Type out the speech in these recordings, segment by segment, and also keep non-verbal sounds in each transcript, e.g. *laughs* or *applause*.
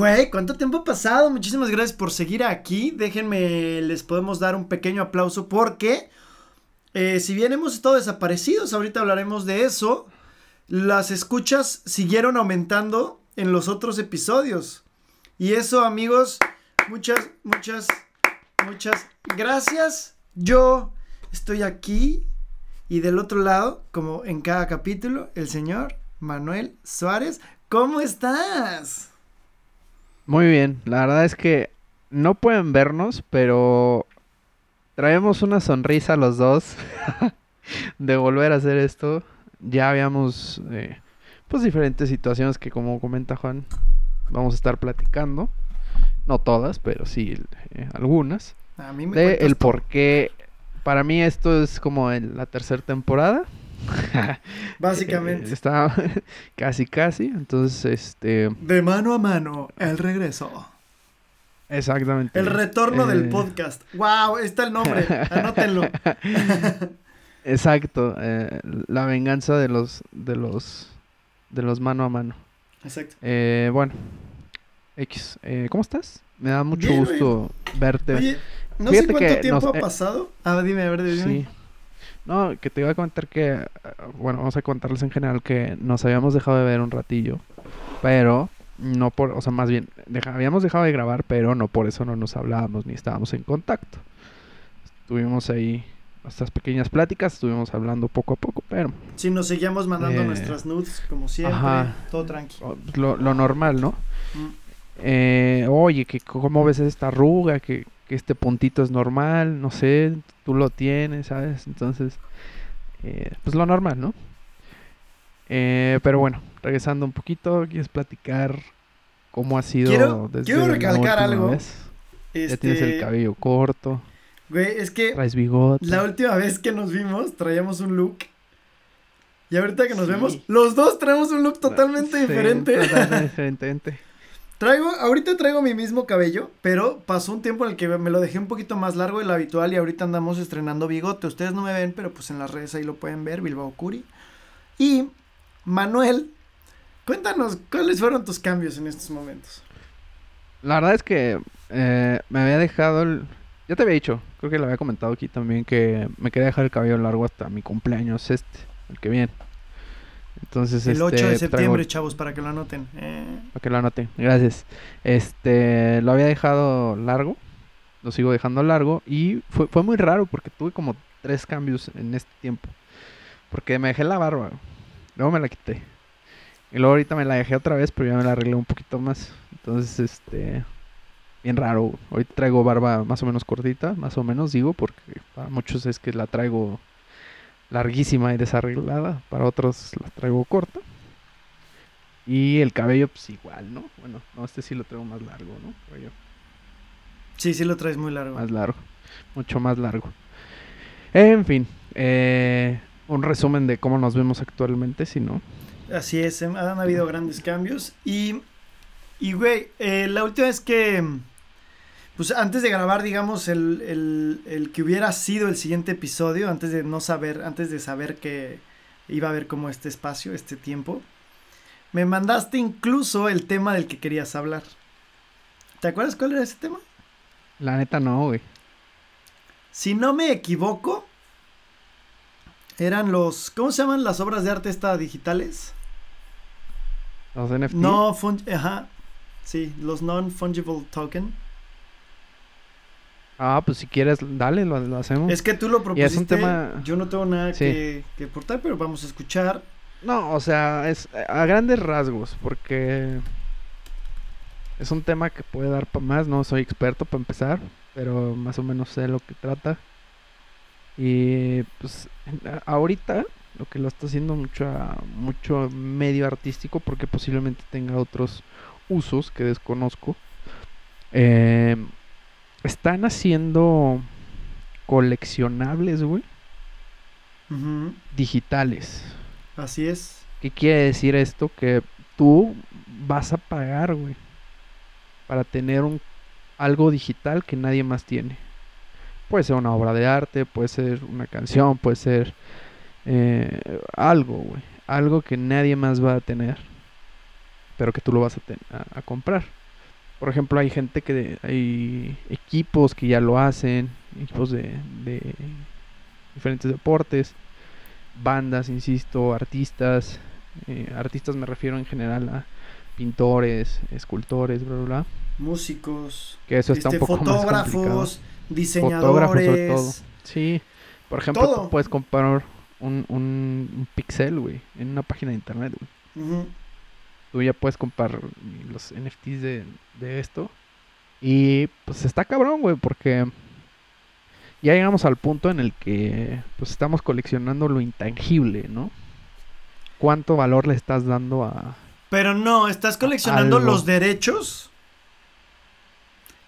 Güey, ¿cuánto tiempo ha pasado? Muchísimas gracias por seguir aquí. Déjenme, les podemos dar un pequeño aplauso porque eh, si bien hemos estado desaparecidos, ahorita hablaremos de eso, las escuchas siguieron aumentando en los otros episodios. Y eso, amigos, muchas, muchas, muchas gracias. Yo estoy aquí y del otro lado, como en cada capítulo, el señor Manuel Suárez. ¿Cómo estás? Muy bien, la verdad es que no pueden vernos, pero traemos una sonrisa los dos *laughs* de volver a hacer esto. Ya habíamos, eh, pues, diferentes situaciones que, como comenta Juan, vamos a estar platicando. No todas, pero sí eh, algunas. A mí me de el por qué. Para mí esto es como en la tercera temporada. *laughs* Básicamente. Eh, Está *laughs* casi, casi. Entonces, este... De mano a mano, el regreso. Exactamente. El retorno del Eh, podcast. ¡Wow! Está el nombre. *laughs* Anótenlo. Exacto. eh, la venganza de los... De los... De los mano a mano. Exacto. Eh, bueno. X. eh, ¿Cómo estás? Me da mucho Bien, gusto verte. Oye, no Fíjate sé cuánto que tiempo nos- ha pasado. Ah, dime, a ver, dime. Sí. No, que te iba a comentar que, eh, bueno, vamos a contarles en general que nos habíamos dejado de ver un ratillo, pero no por, o sea, más bien, deja- habíamos dejado de grabar, pero no por eso no nos hablábamos ni estábamos en contacto. Estuvimos ahí nuestras pequeñas pláticas, estuvimos hablando poco a poco, pero Sí, nos seguíamos mandando Eh, nuestras nudes, como siempre. ajá. Todo tranqui. oh, lo, lo normal, ¿no? Mm. Eh, oye, que cómo ves esta arruga, que, que este puntito es normal, no sé, tú lo tienes, ¿sabes? Entonces, eh, pues lo normal, ¿no? Eh, pero bueno, regresando un poquito, ¿quieres platicar cómo ha sido Quiero- desde quiero recalcar algo. vez? Ya tienes Este, el cabello corto, Güey, es que traes bigote. la última vez que nos vimos traíamos un look. Y ahorita que nos Sí. vemos, los dos traemos un look totalmente Sí, diferente. totalmente *laughs* diferente. Traigo, ahorita traigo mi mismo cabello, pero pasó un tiempo en el que me lo dejé un poquito más largo del habitual y ahorita andamos estrenando bigote. Ustedes no me ven, pero pues en las redes ahí lo pueden ver, Bilbao Curi. Y Manuel, cuéntanos cuáles fueron tus cambios en estos momentos. La verdad es que eh, me había dejado el... Ya te había dicho, creo que lo había comentado aquí también, que me quería dejar el cabello largo hasta mi cumpleaños este, el que viene. Entonces, El este, 8 de traigo- septiembre, chavos, para que lo anoten. Eh, Para que lo anote, gracias. Este, lo había dejado largo, lo sigo dejando largo y fue, fue muy raro porque tuve como tres cambios en este tiempo. Porque me dejé la barba, luego me la quité. Y luego ahorita me la dejé otra vez, pero ya me la arreglé un poquito más. Entonces, este, bien raro. Ahorita traigo barba más o menos cortita, más o menos digo, porque para muchos es que la traigo larguísima y desarreglada, para otros la traigo corta. Y el cabello, pues igual, ¿no? Bueno, no, este sí lo traigo más largo, ¿no? Creo yo. sí, sí lo traes muy largo. Más largo, mucho más largo. En fin, eh, un resumen de cómo nos vemos actualmente, si no. Así es, em, han habido grandes cambios. Y, y güey, eh, la última vez que, pues antes de grabar, digamos, el, el, el que hubiera sido el siguiente episodio, antes de no saber, antes de saber que iba a haber como este espacio, este tiempo, me mandaste incluso el tema del que querías hablar. ¿Te acuerdas cuál era ese tema? La neta no, güey. Si no me equivoco, eran los, ¿cómo se llaman las obras de arte esta digitales? Los NFT. No, ajá. Sí, los non-fungible token. Ah, pues si quieres, dale, lo, lo hacemos. Es que tú lo Y propusiste. es un tema- Yo no tengo nada Sí. que, que aportar, pero vamos a escuchar. No, o sea, es a grandes rasgos, porque es un tema que puede dar para más. No soy experto para empezar, pero más o menos sé lo que trata. Y pues ahorita lo que lo está haciendo mucho, mucho medio artístico, porque posiblemente tenga otros usos que desconozco. eh, están haciendo coleccionables, güey, digitales. Así es. ¿Qué quiere decir esto? Que tú vas a pagar, güey, para tener un algo digital que nadie más tiene. Puede ser una obra de arte, puede ser una canción, puede ser eh, algo, güey, algo que nadie más va a tener, pero que tú lo vas a, a comprar. Por ejemplo, hay gente que hay equipos que ya lo hacen, equipos de, de diferentes deportes, bandas, insisto, artistas, eh, artistas me refiero en general a pintores, escultores, bla, bla, bla. Músicos, Que eso está un este, más fotógrafos, Fotógrafos diseñadores. sobre todo. Sí, por ejemplo, Todo. tú puedes comprar un, un, un pixel, güey, en una página de internet, güey. Tú ya puedes comprar los NFTs de, de esto. Y pues está cabrón, güey, porque ya llegamos al punto en el que pues estamos coleccionando lo intangible, ¿no? ¿Cuánto valor le estás dando a... Pero no, estás coleccionando Algo. los derechos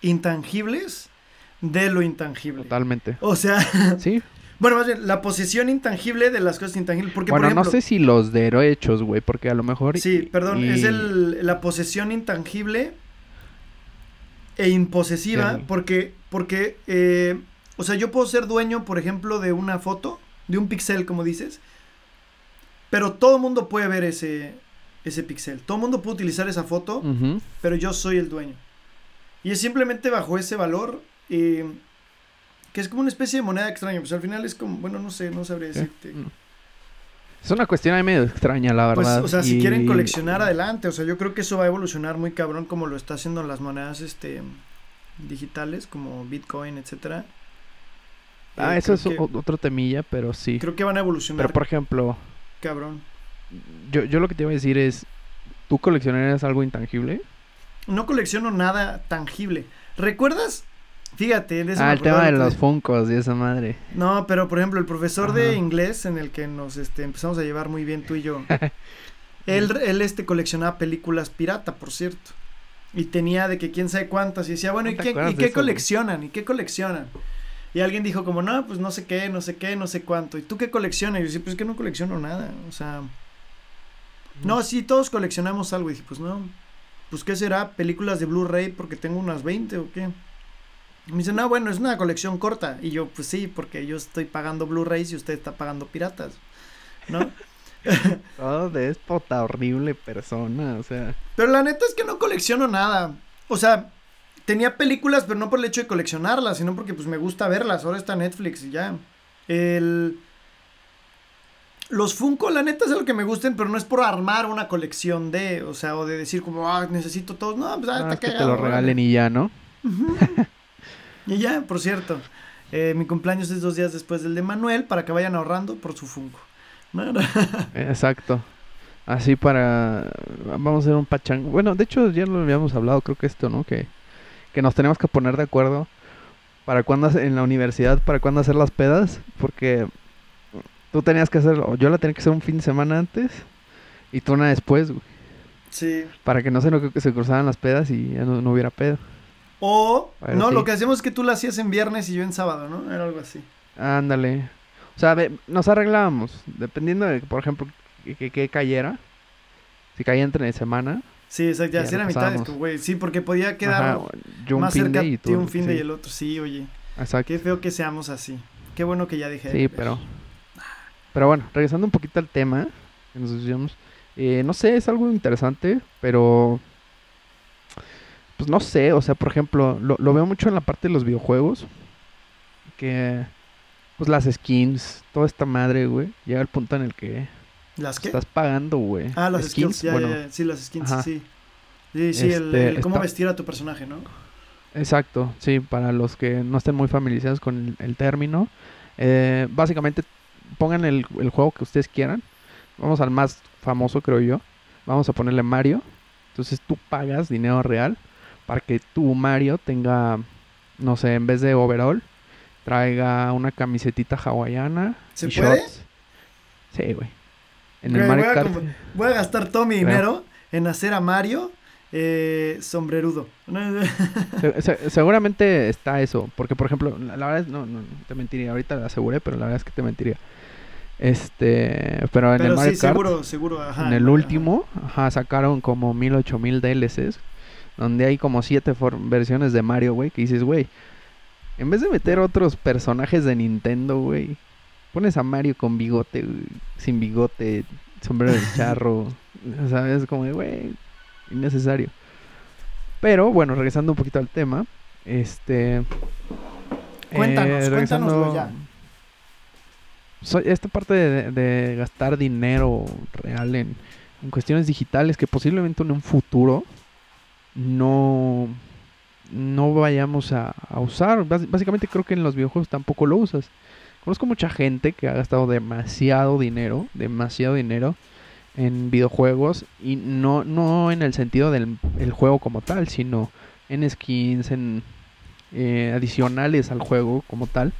intangibles de lo intangible. Totalmente. O sea, Sí. *laughs* bueno, más bien, la posesión intangible de las cosas intangibles. Porque, bueno, por ejemplo, no sé si los derechos, güey, porque a lo mejor... Sí, perdón, y- es el, la posesión intangible e imposesiva, Sí. porque, porque, eh, o sea, yo puedo ser dueño, por ejemplo, de una foto, de un pixel, como dices, pero todo el mundo puede ver ese, ese pixel, todo el mundo puede utilizar esa foto, pero yo soy el dueño. Y es simplemente bajo ese valor, eh, que es como una especie de moneda extraña, pues al final es como, bueno, no sé, no sabría decirte. Mm. Es una cuestión ahí medio extraña, la Pues, verdad. o sea, si quieren coleccionar adelante, o sea, yo creo que eso va a evolucionar muy cabrón como lo está haciendo las monedas este digitales como Bitcoin, etcétera. Ah, Eh, eso es que- otro temilla, pero sí. creo que van a evolucionar Pero por ejemplo, cabrón. yo, yo lo que te iba a decir es, ¿tú coleccionarías algo intangible? No colecciono nada tangible. ¿Recuerdas? Fíjate, eso me Ah, el tema de los. Funcos y esa madre. No, pero por ejemplo, el profesor de inglés en el que nos este, empezamos a llevar muy bien tú y yo. *laughs* él, él este coleccionaba películas pirata, por cierto. Y tenía de que quién sabe cuántas. Y decía, bueno, ¿No ¿y qué, ¿y qué eso, güey? coleccionan? ¿Y qué coleccionan? Y alguien dijo como, no, pues no sé qué, no sé qué, no sé cuánto. ¿Y tú qué coleccionas? Y yo decía, pues es que no colecciono nada. O sea, no, sí, todos coleccionamos algo. Y dije, pues no. Pues qué será, películas de Blu-ray porque tengo unas 20 o qué. Me dice, no, bueno, es una colección corta. Y yo, pues sí, porque yo estoy pagando Blu-rays y usted está pagando piratas. ¿No? *laughs* Todo déspota, horrible persona, o sea. Pero la neta es que no colecciono nada. O sea, tenía películas, pero no por el hecho de coleccionarlas, sino porque pues me gusta verlas. Ahora está Netflix y ya. El... Los Funko, la neta es algo que me gusten, pero no es por armar una colección de, o sea, o de decir como, ah, necesito todos. No, pues ah, ah, está es que te lo regalen y ya, ¿no? Y ya, por cierto, eh, mi cumpleaños es dos días después del de Manuel para que vayan ahorrando por su Funko. ¿No? *laughs* Exacto. Así para... Vamos a hacer un pachang... Bueno, de hecho ya lo habíamos hablado, creo que esto, ¿no? Que, que nos tenemos que poner de acuerdo para cuándo en la universidad, para cuándo hacer las pedas, porque tú tenías que hacerlo, yo la tenía que hacer un fin de semana antes y tú una después, güey, Sí. para que no se, se cruzaran las pedas y ya no, no hubiera pedo. O, Bueno, no, sí. lo que hacemos es que tú lo hacías en viernes y yo en sábado, ¿no? Era algo así. Ándale. O sea, nos arreglábamos, dependiendo de, por ejemplo, que, cayera. Si caía entre semana. Sí, exacto, ya lo era mitad güey. Sí, porque podía quedar Ajá, yo un más fin cerca de tú. un fin de y el otro. Sí, oye. Exacto. Qué feo que seamos así. Qué bueno que ya dejé de Sí, pero. Pero bueno, regresando un poquito al tema que nos decíamos. eh, no sé, es algo interesante, pero. Pues no sé, o sea, por ejemplo, lo, lo veo mucho en la parte de los videojuegos. Que. Pues las skins, toda esta madre, güey. Llega el punto en el que ¿Las qué? estás pagando, güey. Ah, las skins, ya, bueno, ya, ya, sí, las skins, Ajá. sí. Sí, sí, el, Este, el cómo está- vestir a tu personaje, ¿no? Exacto, sí, para los que no estén muy familiarizados con el, el término. eh, básicamente, pongan el, el juego que ustedes quieran. Vamos al más famoso, creo yo. Vamos a ponerle Mario. Entonces tú pagas dinero real para que tu Mario tenga, no sé, en vez de overall, traiga una camisetita hawaiana. ¿Se y puede? shorts. Sí, güey. En el Mario voy, a Kart. voy a gastar todo mi dinero en hacer a Mario eh, sombrerudo. *laughs* Se- se- seguramente está eso, porque por ejemplo, la, la verdad es, no, no, te mentiría, ahorita lo aseguré, pero la verdad es que te mentiría. Este, pero en el Pero Mario sí, Kart, seguro, seguro, ajá. en el ajá. último, ajá, sacaron como mil, ocho mil DLCs, donde hay como siete versiones de Mario, güey, que dices, güey, en vez de meter otros personajes de Nintendo, güey, pones a Mario con bigote, güey, sin bigote, sombrero de charro, *laughs* ¿sabes? Como de, güey, innecesario. Pero bueno, regresando un poquito al tema, este... Cuéntanos, eh, cuéntanoslo ya. soy- esta parte de, de gastar dinero real en, en cuestiones digitales que posiblemente en un futuro no, no vayamos a, usar. Bás- básicamente creo que en los videojuegos tampoco lo usas. Conozco mucha gente que ha gastado demasiado dinero, demasiado dinero en videojuegos y no, no en el sentido del el juego como tal, sino en skins, en eh, adicionales al juego como tal.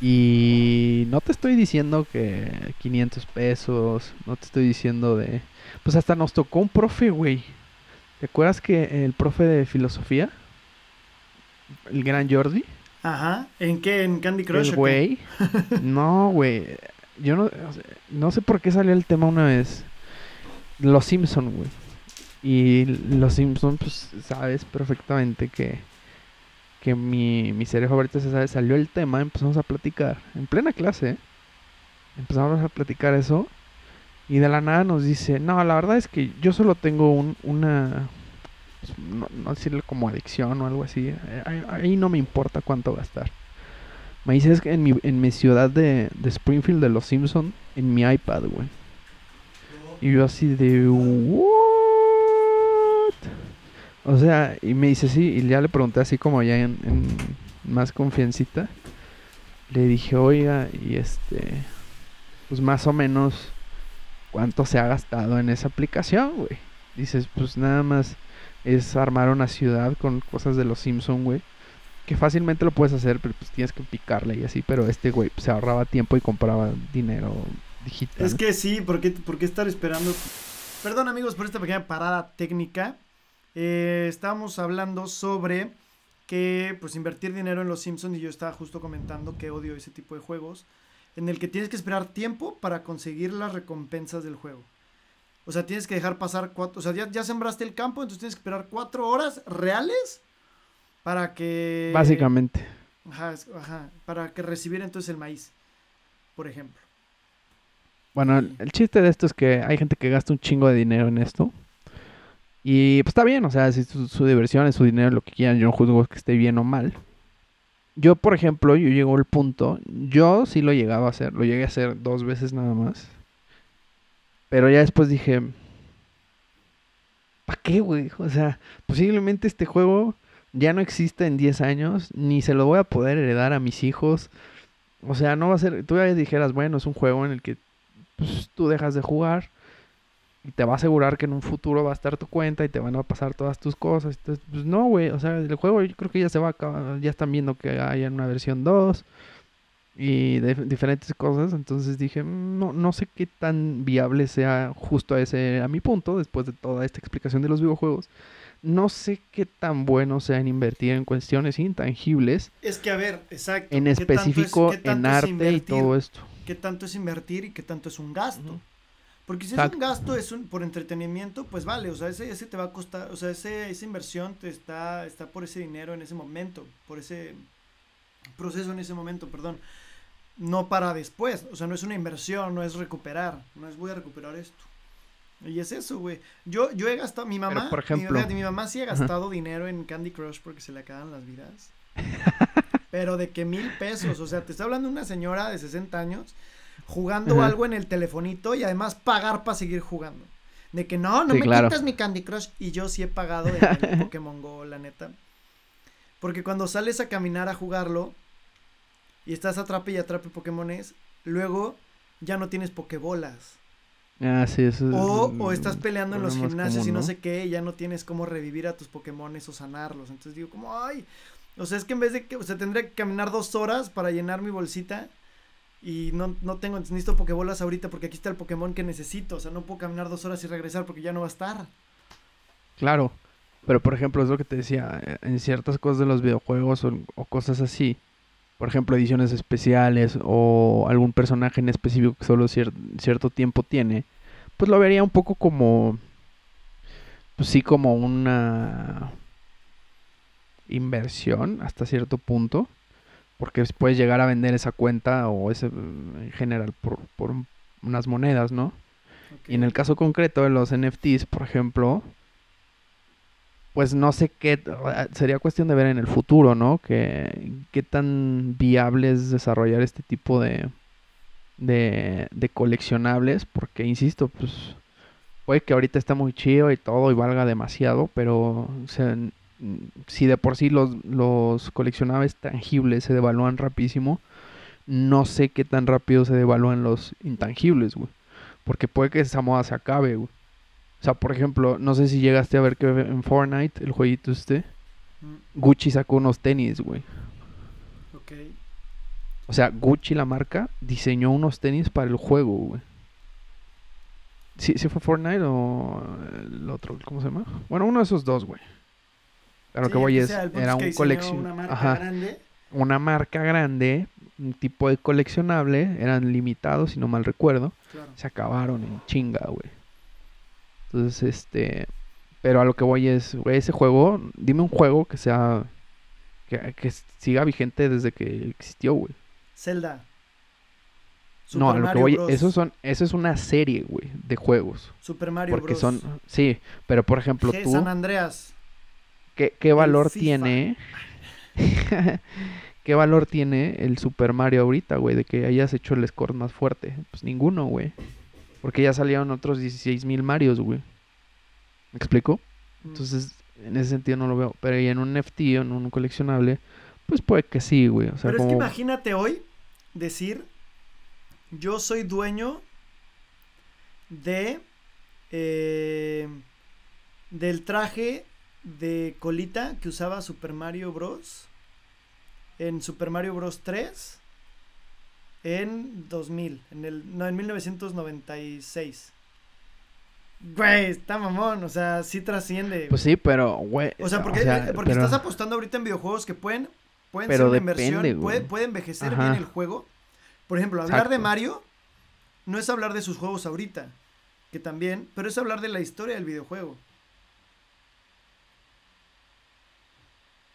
Y no te estoy diciendo que 500 pesos, no te estoy diciendo de... Pues hasta nos tocó un profe, güey. ¿Te acuerdas que el profe de filosofía, el gran Jordi, Ajá. ¿En qué? ¿En Candy Crush? el o qué? güey? *laughs* No, güey. Yo no, no sé por qué salió el tema una vez. Los Simpson, güey. Y los Simpson, pues sabes perfectamente que que mi, mi serie favorita se sabe, salió el tema, empezamos a platicar en plena clase. ¿eh? Empezamos a platicar eso y de la nada nos dice, "No, la verdad es que yo solo tengo un, una pues, no, no decirle como adicción o algo así. eh, Ahí, no me importa cuánto gastar." Me dice es que en mi, en mi ciudad de, de Springfield de los Simpson, en mi iPad, güey. Y yo así de what? O sea, y me dice sí, y ya le pregunté así como ya en, en más confiancita. Le dije, oiga, y este, pues más o menos, ¿cuánto se ha gastado en esa aplicación, güey? Dices, pues nada más es armar una ciudad con cosas de los Simpson, güey. Que fácilmente lo puedes hacer, pero pues tienes que picarle y así. Pero este güey pues, se ahorraba tiempo y compraba dinero digital. Es que sí, ¿por qué, estar esperando? Perdón amigos por esta pequeña parada técnica. Eh, estábamos hablando sobre que pues invertir dinero en los Simpsons y yo estaba justo comentando que odio ese tipo de juegos en el que tienes que esperar tiempo para conseguir las recompensas del juego. O sea, tienes que dejar pasar cuatro, o sea, ya, ya sembraste el campo, entonces tienes que esperar cuatro horas reales para que... Básicamente. Ajá, ajá, para que recibir entonces el maíz, por ejemplo. Bueno, el, el chiste de esto es que hay gente que gasta un chingo de dinero en esto. Y pues está bien, o sea, si su, su diversión es su dinero, lo que quieran, yo no juzgo que esté bien o mal. Yo, por ejemplo, yo llego al punto, yo sí lo llegaba a hacer, lo llegué a hacer dos veces nada más. Pero ya después dije, ¿para qué, güey? O sea, posiblemente este juego ya no exista en 10 años, ni se lo voy a poder heredar a mis hijos. O sea, no va a ser, tú ya dijeras, bueno, es un juego en el que pues, tú dejas de jugar y te va a asegurar que en un futuro va a estar tu cuenta y te van a pasar todas tus cosas. Entonces, pues no, güey, o sea, el juego yo creo que ya se va a acabar, ya están viendo que hay una versión 2 y de diferentes cosas, entonces dije, "Mm, no, no sé qué tan viable sea justo a ese, a mi punto, después de toda esta explicación de los videojuegos, no sé qué tan bueno sea en invertir en cuestiones intangibles, Es que a ver, exacto. en ¿qué tanto es- específico en es arte y todo esto. qué tanto es invertir y qué tanto es un gasto. Porque si Exacto. es un gasto, es un por entretenimiento, pues vale, o sea, ese, ese te va a costar, o sea, ese, esa inversión te está, está por ese dinero en ese momento, por ese proceso en ese momento, perdón. No para después, o sea, no es una inversión, no es recuperar, no es voy a recuperar esto. Y es eso, güey. Yo, yo he gastado, mi mamá, por mi- ejemplo- fíjate, mi, mamá sí ha Ajá. gastado dinero en Candy Crush porque se le acaban las vidas. *laughs* Pero de que mil pesos, o sea, te está hablando una señora de 60 años jugando algo en el telefonito y además pagar para seguir jugando. De que no, no Sí, me claro. quitas mi Candy Crush. Y yo sí he pagado en el *laughs* Pokémon Go, la neta. Porque cuando sales a caminar a jugarlo y estás atrape y atrape Pokémones, luego ya no tienes Pokébolas. Ah, sí, eso es O, estás peleando en los gimnasios y no sé qué, y ya no tienes cómo revivir a tus Pokémones o sanarlos. Entonces digo, como, ay, o sea, es que en vez de que, o sea, tendría que caminar dos horas para llenar mi bolsita y no, no tengo, necesito Pokébolas ahorita porque aquí está el Pokémon que necesito. O sea, no puedo caminar dos horas y regresar porque ya no va a estar. Claro, pero por ejemplo, es lo que te decía, eh, en ciertas cosas de los videojuegos o, o cosas así, por ejemplo, ediciones especiales o algún personaje en específico que solo cier- cierto tiempo tiene, pues lo vería un poco como, pues sí, como una inversión hasta cierto punto, porque puedes llegar a vender esa cuenta o ese mm, en general por, por un- unas monedas, ¿no? Y en el caso concreto de los NFTs, por ejemplo, pues no sé qué, sería cuestión de ver en el futuro, ¿no? Que, qué tan viable es desarrollar este tipo de, de, de coleccionables, porque insisto, pues puede que ahorita está muy chido y todo y valga demasiado, pero si de por sí los, los coleccionables tangibles se devalúan rapidísimo, no sé qué tan rápido se devalúan los intangibles, güey. Porque puede que esa moda se acabe, güey. O sea, por ejemplo, no sé si llegaste a ver que en Fortnite, el jueguito este, mm. Gucci sacó unos tenis, güey. Ok. O sea, Gucci, la marca, diseñó unos tenis para el juego, güey. ¿Sí, ¿Sí fue Fortnite o el otro? ¿Cómo se llama? Bueno, uno de esos dos, güey. Pero lo que voy es, era un colección. Una marca grande. Una marca grande, un tipo de coleccionable, eran limitados, si no mal recuerdo. Se acabaron en chinga, güey. Entonces, este. Pero a lo que voy es, güey, ese juego, dime un juego que sea. Que, que siga vigente desde que existió, güey. Zelda no, a lo que voy, eso son, eso es una serie, güey, de juegos. Super Mario porque son, sí, pero por ejemplo tú. San Andreas. ¿Qué, qué valor tiene? *laughs* ¿Qué valor tiene el Super Mario ahorita, güey? De que hayas hecho el score más fuerte. Pues ninguno, güey. Porque ya salieron otros 16 mil Marios, güey. ¿Me explico? Mm. Entonces, en ese sentido no lo veo. Pero y en un NFT en un coleccionable, pues puede que sí, güey. O sea, Pero es que imagínate hoy decir yo soy dueño de eh, del traje de colita que usaba Super Mario Bros. En Super Mario Bros. 3 en 2000, en el no en 1996. Güey, está mamón, o sea, sí trasciende. Pues sí, pero, güey. O sea, porque, porque estás apostando ahorita en videojuegos que pueden, pueden ser una inversión, puede, puede, envejecer bien el juego por ejemplo, hablar de Mario no es hablar de sus juegos ahorita, que también, pero es hablar de la historia del videojuego.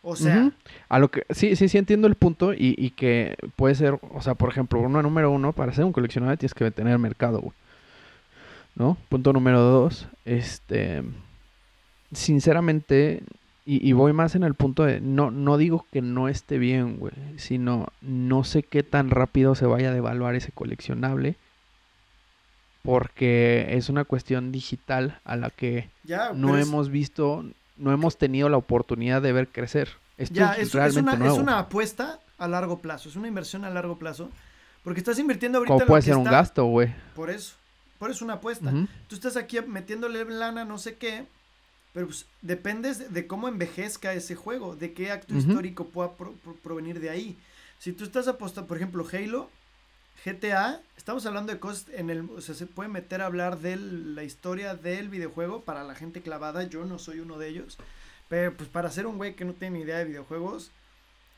O sea. A lo que, sí, sí, sí entiendo el punto y, y, que puede ser, o sea, por ejemplo, uno número uno, para ser un coleccionable tienes que tener mercado, güey. ¿No? Punto número dos, este, sinceramente, y, voy más en el punto de, no, no digo que no esté bien, güey, sino no sé qué tan rápido se vaya a devaluar ese coleccionable. Porque es una cuestión digital a la que no hemos visto, no hemos tenido la oportunidad de ver crecer. Esto es, realmente una, es una apuesta a largo plazo, es una inversión a largo plazo. Porque estás invirtiendo ahorita. ¿Cómo puede ser un gasto, güey? Por eso. Por eso es una apuesta. Tú estás aquí metiéndole lana, no sé qué pero pues dependes de cómo envejezca ese juego, de qué acto histórico pueda provenir de ahí. Si tú estás apostando, por ejemplo, Halo, GTA, estamos hablando de cosas en el, o sea, se puede meter a hablar de la historia del videojuego para la gente clavada, yo no soy uno de ellos, pero pues para ser un güey que no tiene ni idea de videojuegos,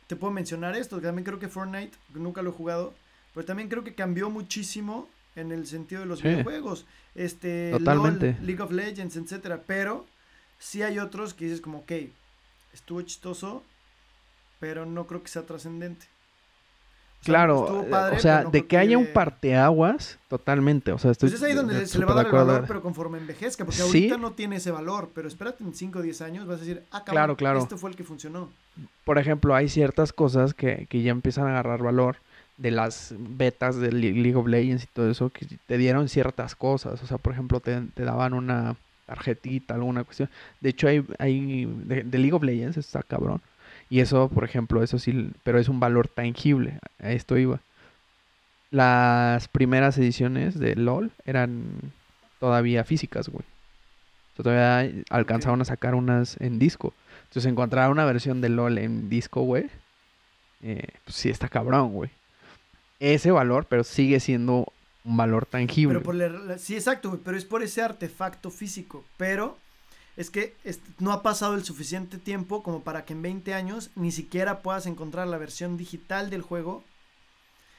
te puedo mencionar esto, también creo que Fortnite, nunca lo he jugado, pero también creo que cambió muchísimo en el sentido de los videojuegos, este, Totalmente. League of Legends, etcétera, pero Sí hay otros que dices como, ok, estuvo chistoso, pero no creo que sea trascendente. Claro, o sea, de que, haya un parteaguas, totalmente. O sea, estoy pues es ahí donde se le va a dar el valor, pero conforme envejezca, porque ahorita no tiene ese valor, pero espérate en 5 o 10 años vas a decir, ah, cabrón, claro, claro. este fue el que funcionó. Por ejemplo, hay ciertas cosas que, que ya empiezan a agarrar valor de las betas de League of Legends y todo eso, que te dieron ciertas cosas. O sea, por ejemplo, te, te daban una tarjetita, alguna cuestión. De hecho, hay, hay de, League of Legends, está cabrón. Y eso, por ejemplo, eso sí, pero es un valor tangible. A esto iba. Las primeras ediciones de LOL eran todavía físicas, güey. Todavía alcanzaron a sacar unas en disco. Entonces, encontrar una versión de LOL en disco, güey, eh, pues sí está cabrón, güey. Ese valor, pero sigue siendo un valor tangible. Pero por sí, exacto, pero es por ese artefacto físico. Pero es que no ha pasado el suficiente tiempo como para que en 20 años ni siquiera puedas encontrar la versión digital del juego.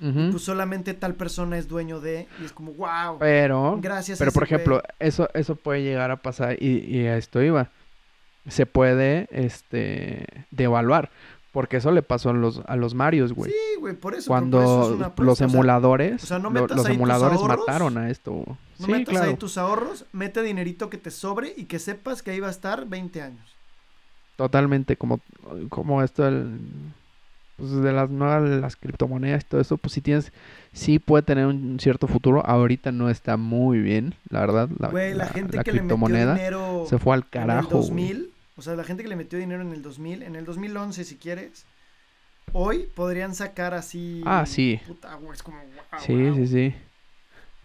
Pues solamente tal persona es dueño de y es como wow. Pero gracias. Pero por ejemplo, eso eso puede llegar a pasar y, y a esto iba. Se puede este devaluar. Porque eso le pasó a los, a los Marios, güey. Sí, güey, por eso. Cuando los emuladores, o sea, no los emuladores mataron a esto. No metas ahí tus ahorros, mete dinerito que te sobre y que sepas que ahí va a estar 20 años. Totalmente, como, como esto el, pues de las nuevas las criptomonedas y todo eso, pues sí tienes, sí puede tener un cierto futuro. Ahorita no está muy bien, la verdad. La, Güey, la, gente que le metió dinero se fue al carajo. En el 2000, o sea, la gente que le metió dinero en el 2000, en el 2011 si quieres, hoy podrían sacar así. Ah, sí. Puta, es como. sí, sí, sí.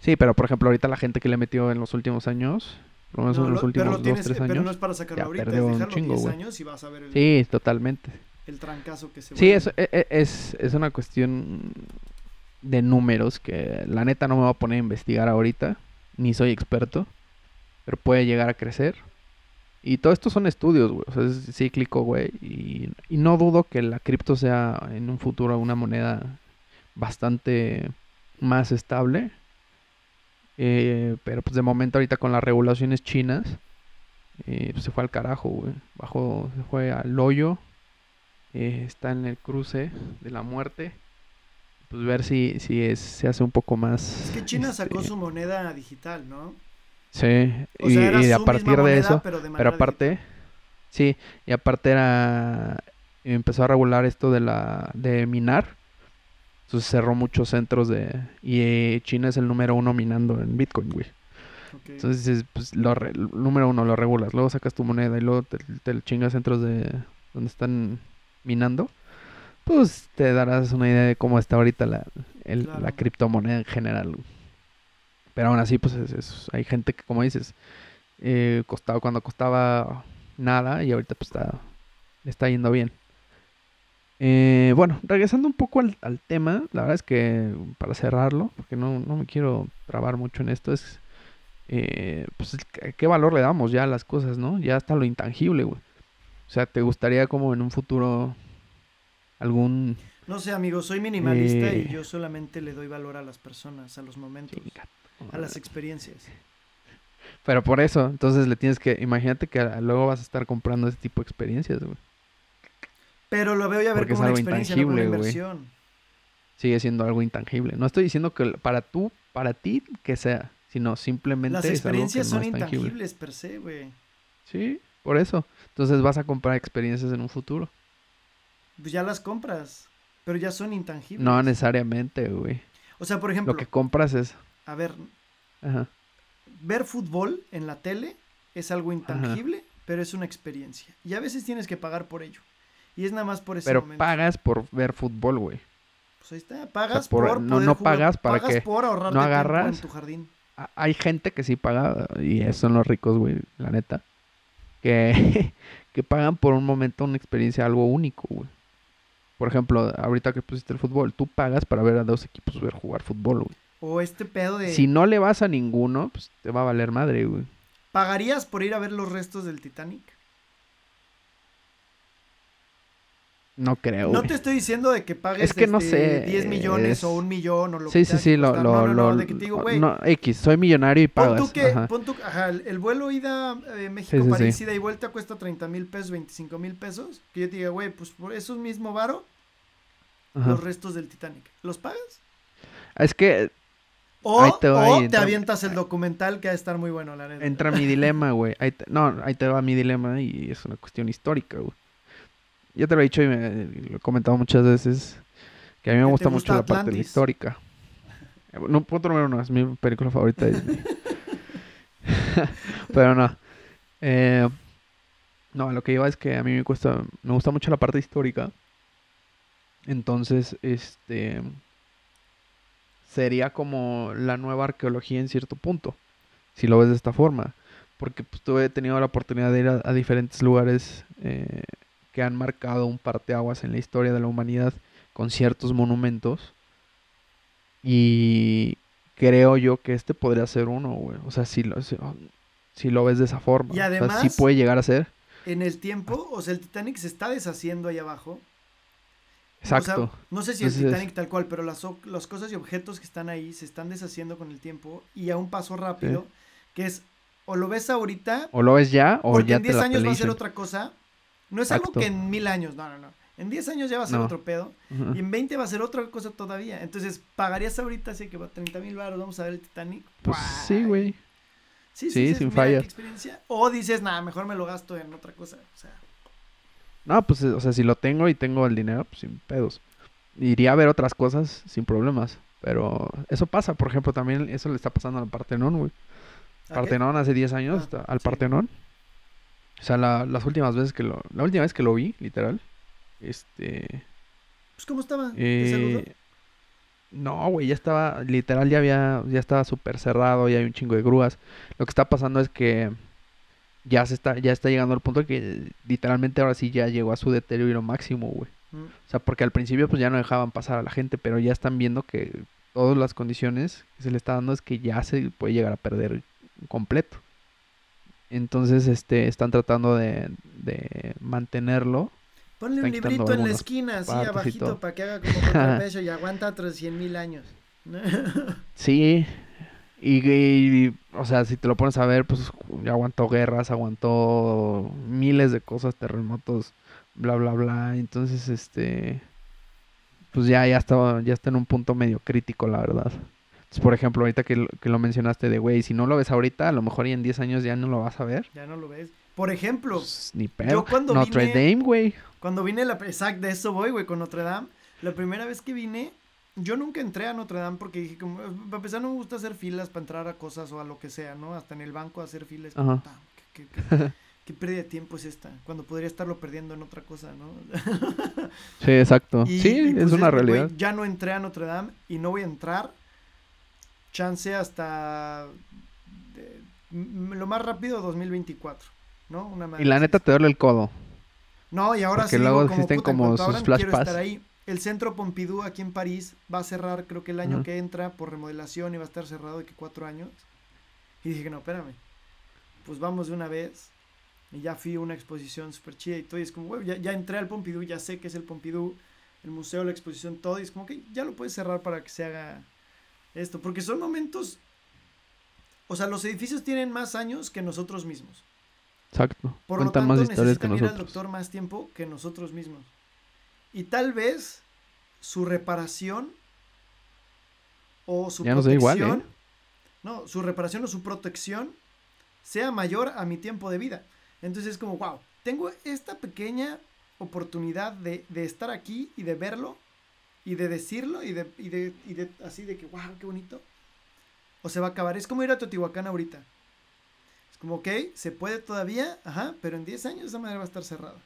Sí, pero por ejemplo, ahorita la gente que le metió en los últimos años, por lo menos en los últimos dos, tres años. Pero no es para sacarlo ahorita, es dejarlo chingo, 10 años y vas a ver el. Sí, totalmente el trancazo que se Sí, es, e, e, es, es, una cuestión de números que la neta no me voy a poner a investigar ahorita, ni soy experto, pero puede llegar a crecer. Y todo esto son estudios, güey, o sea, es cíclico, güey, y, y no dudo que la cripto sea en un futuro una moneda bastante más estable. Eh, pero pues de momento ahorita con las regulaciones chinas, eh, pues se fue al carajo, güey. Bajo, se fue al hoyo eh, está en el cruce de la muerte. Pues ver si, si es, se hace un poco más. Es que China sacó este su moneda digital, ¿no? Sí, y, a partir de eso, pero, aparte, sí, y aparte era, empezó a regular esto de la, de minar, entonces cerró muchos centros de, y China es el número uno minando en Bitcoin, güey. Entonces, pues, lo número uno lo regulas, luego sacas tu moneda y luego te, te chingas centros de, donde están minando, pues te darás una idea de cómo está ahorita la, la criptomoneda en general. Pero aún así, pues hay gente que, como dices, eh, costaba cuando costaba nada y ahorita pues está, está yendo bien. Eh, bueno, regresando un poco al, tema, la verdad es que para cerrarlo, porque no, no me quiero trabar mucho en esto, es eh, pues qué valor le damos ya a las cosas, ¿no? Ya está lo intangible, güey. O sea, ¿te gustaría como en un futuro algún... No sé, amigo, soy minimalista y yo solamente le doy valor a las personas, a los momentos, a las experiencias. Pero por eso, entonces le tienes que, imagínate que luego vas a estar comprando ese tipo de experiencias, güey. Pero lo veo ya ver como una experiencia, no una inversión. Sigue siendo algo intangible. No estoy diciendo que para tú, para ti que sea, sino simplemente Las experiencias son intangibles per se, güey. Sí, por eso. Entonces vas a comprar experiencias en un futuro. Pues ya las compras, pero ya son intangibles. No necesariamente, güey. O sea, por ejemplo. Lo que compras es. A ver. Ajá. Ver fútbol en la tele es algo intangible, pero es una experiencia. Y a veces tienes que pagar por ello. Y es nada más por ese pero pagas por ver fútbol, güey. Pues ahí está, pagas por, no, no pagas para pagas que por ahorrarte no agarras en tu jardín. Hay gente que sí paga y son los ricos, güey, la neta que, *laughs* que pagan por un momento una experiencia algo único, güey. Por ejemplo, ahorita que pusiste el fútbol, tú pagas para ver a dos equipos ver jugar fútbol, güey. O este pedo de... Si no le vas a ninguno, pues te va a valer madre, güey. ¿Pagarías por ir a ver los restos del Titanic? No creo. No te estoy diciendo de que pagues es que no sé, 10 millones o un millón o lo sí, que Sí, sí, sí, lo, lo, no, no, no, de que te digo, güey. No, X, soy millonario y pagas. Pon tú que, ajá. Pon tú, ajá, el, vuelo ida eh, México-París, sí, ida y vuelta cuesta 30 mil pesos, 25 mil pesos. Que yo te diga, güey, pues por eso mismo varo, ajá. los restos del Titanic. ¿Los pagas? Es que... O, ahí te, va, o te avientas el documental que va a estar muy bueno, la neta. Entra mi dilema, güey. No, ahí te va mi dilema y es una cuestión histórica, güey. Ya te lo he dicho y me, lo he comentado muchas veces. Que a mí me gusta mucho la parte histórica. No puedo tomar una, es mi película favorita de Disney. *laughs* Pero no. Eh, no, lo que iba es que a mí me cuesta, me gusta mucho la parte histórica. Entonces, este sería como la nueva arqueología en cierto punto, si lo ves de esta forma. Porque pues, tuve tenido la oportunidad de ir a, diferentes lugares eh, que han marcado un parteaguas en la historia de la humanidad con ciertos monumentos. Y creo yo que este podría ser uno, güey. O sea, si lo, si, lo ves de esa forma. Y además, sí puede llegar a ser. En el tiempo, o sea, el Titanic se está deshaciendo ahí abajo. Exacto. no sé si el Titanic tal cual, pero las, las, cosas y objetos que están ahí se están deshaciendo con el tiempo y a un paso rápido, que es o lo ves ahorita. O lo ves ya, o ya en 10 años va a ser otra cosa, no es algo que en mil años, no, no, no. En 10 años ya va a ser otro pedo. Y en 20 va a ser otra cosa todavía. Entonces, ¿pagarías ahorita así que va 30 mil baros, vamos a ver el Titanic? Pues sí, güey. Sí, sí, sí sin fallas. O dices, nada, mejor me lo gasto en otra cosa. O sea. No, pues, o sea, si lo tengo y tengo el dinero, pues sin pedos. Iría a ver otras cosas sin problemas. Pero eso pasa, por ejemplo, también eso le está pasando al Partenón, güey. Partenón hace 10 años, ah, al Partenón. O sea, las últimas veces que lo... La última vez que lo vi, literal. Este... Pues, ¿cómo estaba? Eh, no, güey, ya estaba... Literal, ya había... Ya estaba súper cerrado, ya hay un chingo de grúas. Lo que está pasando es que... Ya se está... Ya está llegando al punto que... Literalmente ahora sí ya llegó a su deterioro máximo, güey. Mm. O sea, porque al principio pues ya no dejaban pasar a la gente, pero ya están viendo que todas las condiciones que se le está dando es que ya se puede llegar a perder completo. Entonces, este, están tratando de, de mantenerlo. Ponle un librito en la esquina, así abajito, para que haga como contrapeso *laughs* y aguanta otros cien mil años. sí, y, o sea, si te lo pones a ver, pues aguantó guerras, aguantó miles de cosas, terremotos, bla, bla, bla. Entonces, este, pues ya, ya está, ya está en un punto medio crítico, la verdad por ejemplo, ahorita que, que lo mencionaste de, güey, si no lo ves ahorita, a lo mejor y en 10 años ya no lo vas a ver. Ya no lo ves. Por ejemplo, pues, ni pedo. cuando Notre Dame, güey. Cuando vine, la, exacto, de eso voy, güey, con Notre Dame. La primera vez que vine, yo nunca entré a Notre Dame porque dije, como, a pesar no me gusta hacer filas para entrar a cosas o a lo que sea, ¿no? Hasta en el banco hacer filas. Ajá. ¿qué, qué, *laughs* qué, pérdida de tiempo es esta? Cuando podría estarlo perdiendo en otra cosa, ¿no? *laughs* sí, exacto. sí, es pues, una realidad. ya no entré a Notre Dame y no voy a entrar chance hasta lo más rápido 2024, ¿no? Una y la neta te duele el codo. No, y ahora sí. luego existen como sus flash ahí. El centro Pompidou aquí en París va a cerrar, creo que el año que entra por remodelación y va a estar cerrado de que cuatro años. Y dije, no, espérame. Pues vamos de una vez. Y ya fui a una exposición súper chida y todo. Y es como, güey, ya, ya, entré al Pompidou, ya sé que es el Pompidou, el museo, la exposición, todo. Y es como que ya lo puedes cerrar para que se haga esto, porque son momentos, o sea, los edificios tienen más años que nosotros mismos. Exacto. Por lo tanto, más historias que nosotros. al doctor más tiempo que nosotros mismos. Y tal vez su reparación o su protección, igual, ¿eh? no, su reparación o su protección sea mayor a mi tiempo de vida. Entonces es como, wow, tengo esta pequeña oportunidad de, de estar aquí y de verlo y de decirlo y de, y de, y de así de que, wow, qué bonito. O se va a acabar. Es como ir a Teotihuacán ahorita. Es como, ok, se puede todavía, ajá, pero en 10 años esa madre va a estar cerrada.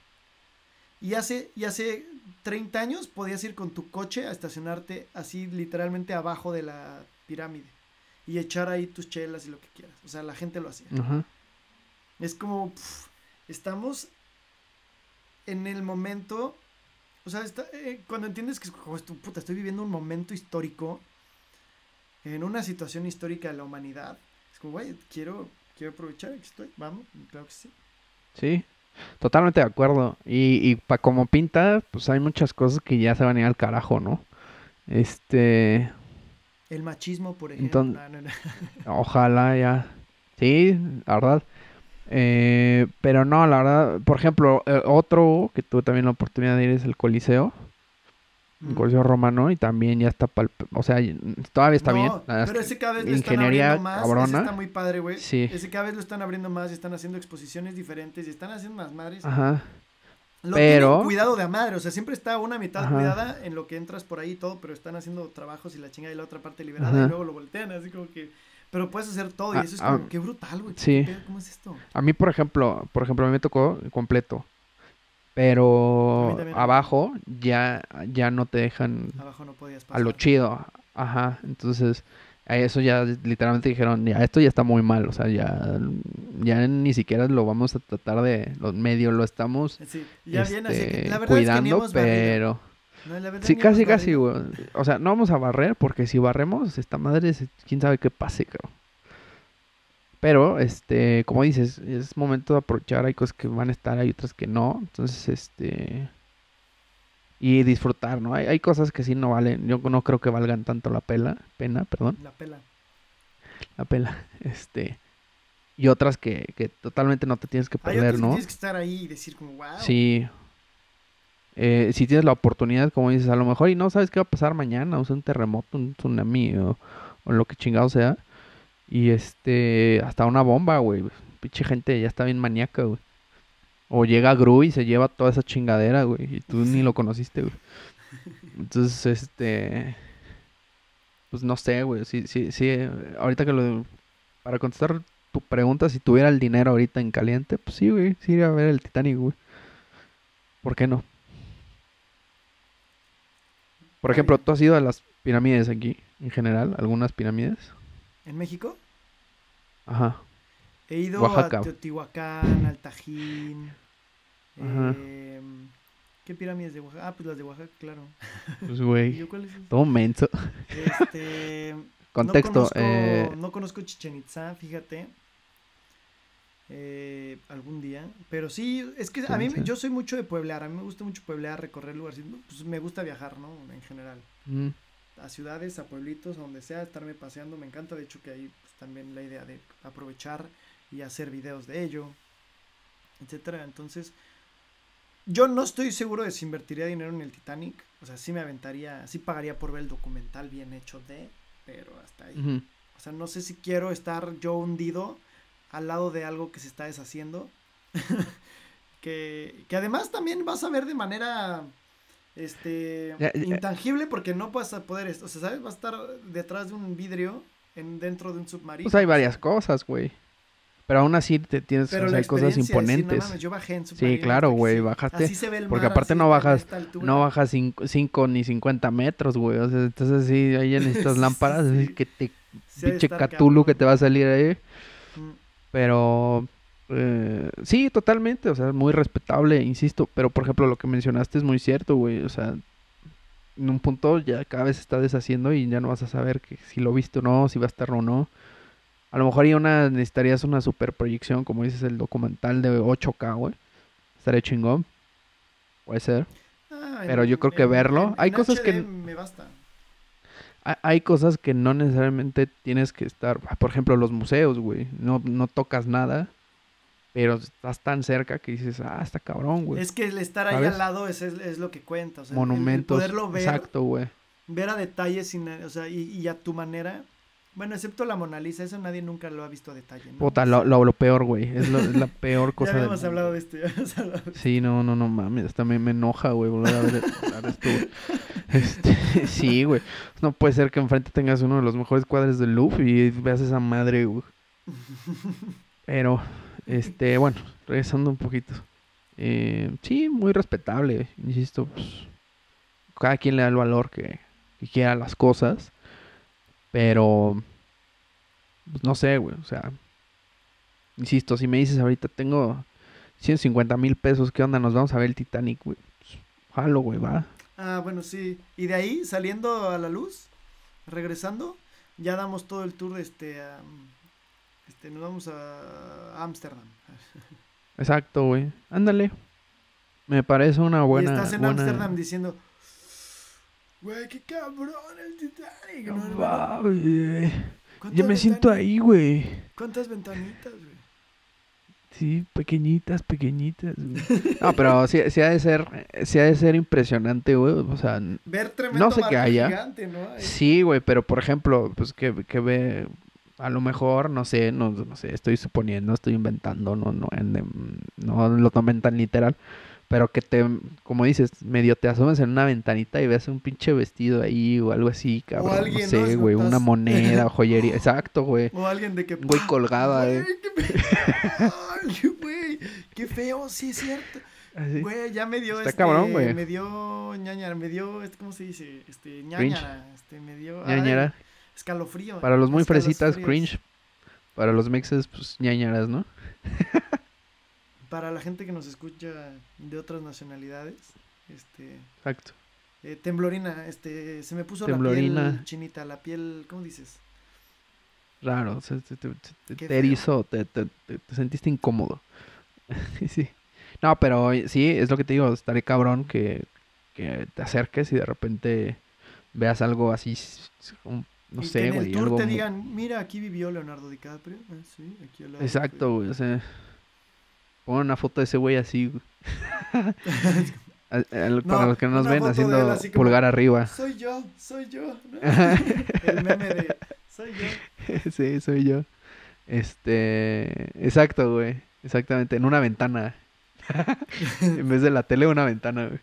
Y hace, y hace 30 años podías ir con tu coche a estacionarte así literalmente abajo de la pirámide y echar ahí tus chelas y lo que quieras. O sea, la gente lo hacía. Es como, estamos en el momento o sea, eh, cuando entiendes que puta, estoy viviendo un momento histórico, en una situación histórica de la humanidad, es como, güey, quiero, quiero aprovechar que estoy, vamos, claro que sí. Sí, totalmente de acuerdo. Y, y para como pinta, pues hay muchas cosas que ya se van a ir al carajo, ¿no? Este... El machismo, por ejemplo. *laughs* Ojalá ya. Sí, la verdad. Eh, pero no, la verdad, por ejemplo, eh, otro que tuve también la oportunidad de ir es el Coliseo. Coliseo Romano y también ya está pal... o sea, todavía está bien. Pero ese cada vez lo están abriendo más, ese está muy padre, güey. Sí. Ese cada vez lo están abriendo más y están haciendo exposiciones diferentes y están haciendo más madres. Ajá. Lo pero cuidado de a madre, o sea, siempre está una mitad cuidada en lo que entras por ahí y todo, pero están haciendo trabajos y la chinga y la otra parte liberada y luego lo voltean, así como que pero puedes hacer todo y ah, eso es como, ah, qué brutal, güey. Sí. ¿Cómo es esto? A mí, por ejemplo, por ejemplo, a mí me tocó completo. Pero abajo ya, ya no te dejan abajo no podías pasar. a lo chido. Ajá. Entonces, a eso ya literalmente dijeron, ya, esto ya está muy mal. O sea, ya, ya ni siquiera lo vamos a tratar de, los medios lo estamos sí, ya bien, así que la cuidando, es que pero sí, casi, casi, güey. O sea, no vamos a barrer porque si barremos, esta madre, quién sabe qué pase, creo. Pero, este, como dices, es momento de aprovechar. Hay cosas que van a estar, hay otras que no. Entonces, este. Y disfrutar, ¿no? Hay, hay cosas que sí no valen. Yo no creo que valgan tanto la pela, pena, perdón. La pela. La pela, *laughs* este. Y otras que, que totalmente no te tienes que perder, ¿no? tienes que estar ahí y decir como, wow. Sí, eh, si tienes la oportunidad, como dices, a lo mejor y no sabes qué va a pasar mañana, o sea, un terremoto, un tsunami o, lo que chingado sea. Y este, hasta una bomba, güey. Pinche gente ya está bien maníaca, güey. O llega Gru y se lleva toda esa chingadera, güey. Y tú ni lo conociste, güey. *laughs* Entonces, este. Pues no sé, güey. Sí, sí, sí. Ahorita que lo. Para contestar tu pregunta, si tuviera el dinero ahorita en caliente, pues sí, güey. Sí iría a ver el Titanic, güey. ¿Por qué no? Por ejemplo, ¿tú has ido a las pirámides aquí, en general? ¿Algunas pirámides? ¿En México? Ajá. He ido a Teotihuacán, al Tajín. Eh, ¿Qué pirámides de Oaxaca? Ah, pues las de Oaxaca, claro. Pues, güey. Todo menso. Este. *laughs* Contexto. No conozco, eh... no conozco Chichen Itza, fíjate. Eh, algún día. Pero sí, es que a mí, yo soy mucho de pueblear. A mí me gusta mucho pueblear, recorrer lugares. Pues me gusta viajar, ¿no? En general. Mm. A ciudades, a pueblitos, a donde sea, estarme paseando. Me encanta, de hecho, que hay pues, también la idea de aprovechar y hacer videos de ello, etcétera. Entonces, yo no estoy seguro de si invertiría dinero en el Titanic. O sea, sí me aventaría, sí pagaría por ver el documental bien hecho de, pero hasta ahí. O sea, no sé si quiero estar yo hundido al lado de algo que se está deshaciendo. *laughs* que, que además también vas a ver de manera este intangible porque no vas a poder, o sea, ¿sabes? Va a estar detrás de un vidrio en, dentro de un submarino. Pues hay varias cosas, güey. Pero aún así te tienes, o sea, hay cosas imponentes. yo bajé en sí, claro, güey, bajaste. Así se ve el porque aparte no bajas, no bajas 5 ni 50 metros, güey. O sea, entonces sí, ahí en *laughs* estas lámparas, que te, pinche Cthulhu que te va a salir ahí. Mm. Pero, eh, sí, totalmente, o sea, muy respetable, insisto. Pero, por ejemplo, lo que mencionaste es muy cierto, güey. O sea, en un punto ya cada vez se está deshaciendo y ya no vas a saber que si lo viste o no, si va a estar o no. A lo mejor una, necesitarías una super proyección, como dices, el documental de 8K, güey. Estaría chingón. Puede ser. Ah, Pero yo creo que verlo. hay cosas que. Me basta. Hay, cosas que no necesariamente tienes que estar. Por ejemplo, los museos, güey. No, no tocas nada. Pero estás tan cerca que dices, ah, está cabrón, güey. Es que el estar ahí al lado es, es, lo que cuenta. O sea, Monumentos. poderlo ver. Exacto, güey. Ver a detalle sin, o sea, y, y a tu manera bueno, excepto la Mona Lisa, eso nadie nunca lo ha visto a detalle. ¿no? Puta, lo, lo, peor, güey. Es, la peor *laughs* cosa. ya habíamos hablado de esto, ya habíamos hablado de esto. Sí, no, no, no mames. Hasta me, me enoja, güey, volver a ver, esto. *laughs* Este, *laughs* sí, güey. No puede ser que enfrente tengas uno de los mejores cuadros del Louvre y veas esa madre, güey. Pero, este, bueno, regresando un poquito. Eh, sí, muy respetable, insisto. Pues, cada quien le da el valor que, que quiera las cosas. Pero, pues no sé, güey, o sea, insisto, si me dices ahorita tengo 150 mil pesos, ¿qué onda? Nos vamos a ver el Titanic, güey. Pues, jalo, güey, va. Ah, bueno, sí. Y de ahí, saliendo a la luz, regresando, ya damos todo el tour de este, este, nos vamos a Ámsterdam. *laughs* Exacto, güey. Ándale. Me parece una buena. Y estás en Ámsterdam diciendo, Güey, qué cabrón el Titanic. No, va, güey. Yo me siento ahí, güey. ¿Cuántas ventanitas, güey? Sí, pequeñitas, pequeñitas, güey. No, pero sí, sí, ha de ser, sí ha de ser impresionante, güey. O sea, ver tremendo no sé qué haya. Gigante, ¿no? Sí, güey, pero por ejemplo, pues que, que ve, a lo mejor, no sé, no, no sé, estoy suponiendo, estoy inventando, no, no, no lo tomen tan literal pero que te, como dices, medio te asomes en una ventanita y veas un pinche vestido ahí o algo así, cabrón. O alguien, no sé, güey, una moneda, *laughs* joyería, exacto, güey. O alguien de que... Güey colgada, eh. Qué, *laughs* güey, qué feo, sí es cierto. Güey, ya me dio Está este, cabrón, güey. Me dio ñañara, me dio, este, ¿cómo se dice? Este, ñañara, este, me dio... ñañara. Escalofrío. Para los muy fresitas, cringe. Para los mexes, pues ñañaras, ¿no? *laughs* para la gente que nos escucha de otras nacionalidades, este... Exacto. Eh, temblorina, este, se me puso la piel chinita, la piel, ¿cómo dices? Raro, te, te, te erizó, te, sentiste incómodo. *laughs* sí. No, pero sí, es lo que te digo, estaré cabrón que, que te acerques y de repente veas algo así, no sé, güey. En el tour te digan, mira, aquí vivió Leonardo DiCaprio. Ah, sí, aquí al lado Exacto, güey, o sea... Pon una foto de ese güey así. *laughs* para los que no nos ven haciendo pulgar arriba. Soy yo, soy yo. *laughs* El meme de soy yo. *laughs* sí, soy yo. Este, exacto, güey. Exactamente, en una ventana. en vez de la tele, una ventana, güey.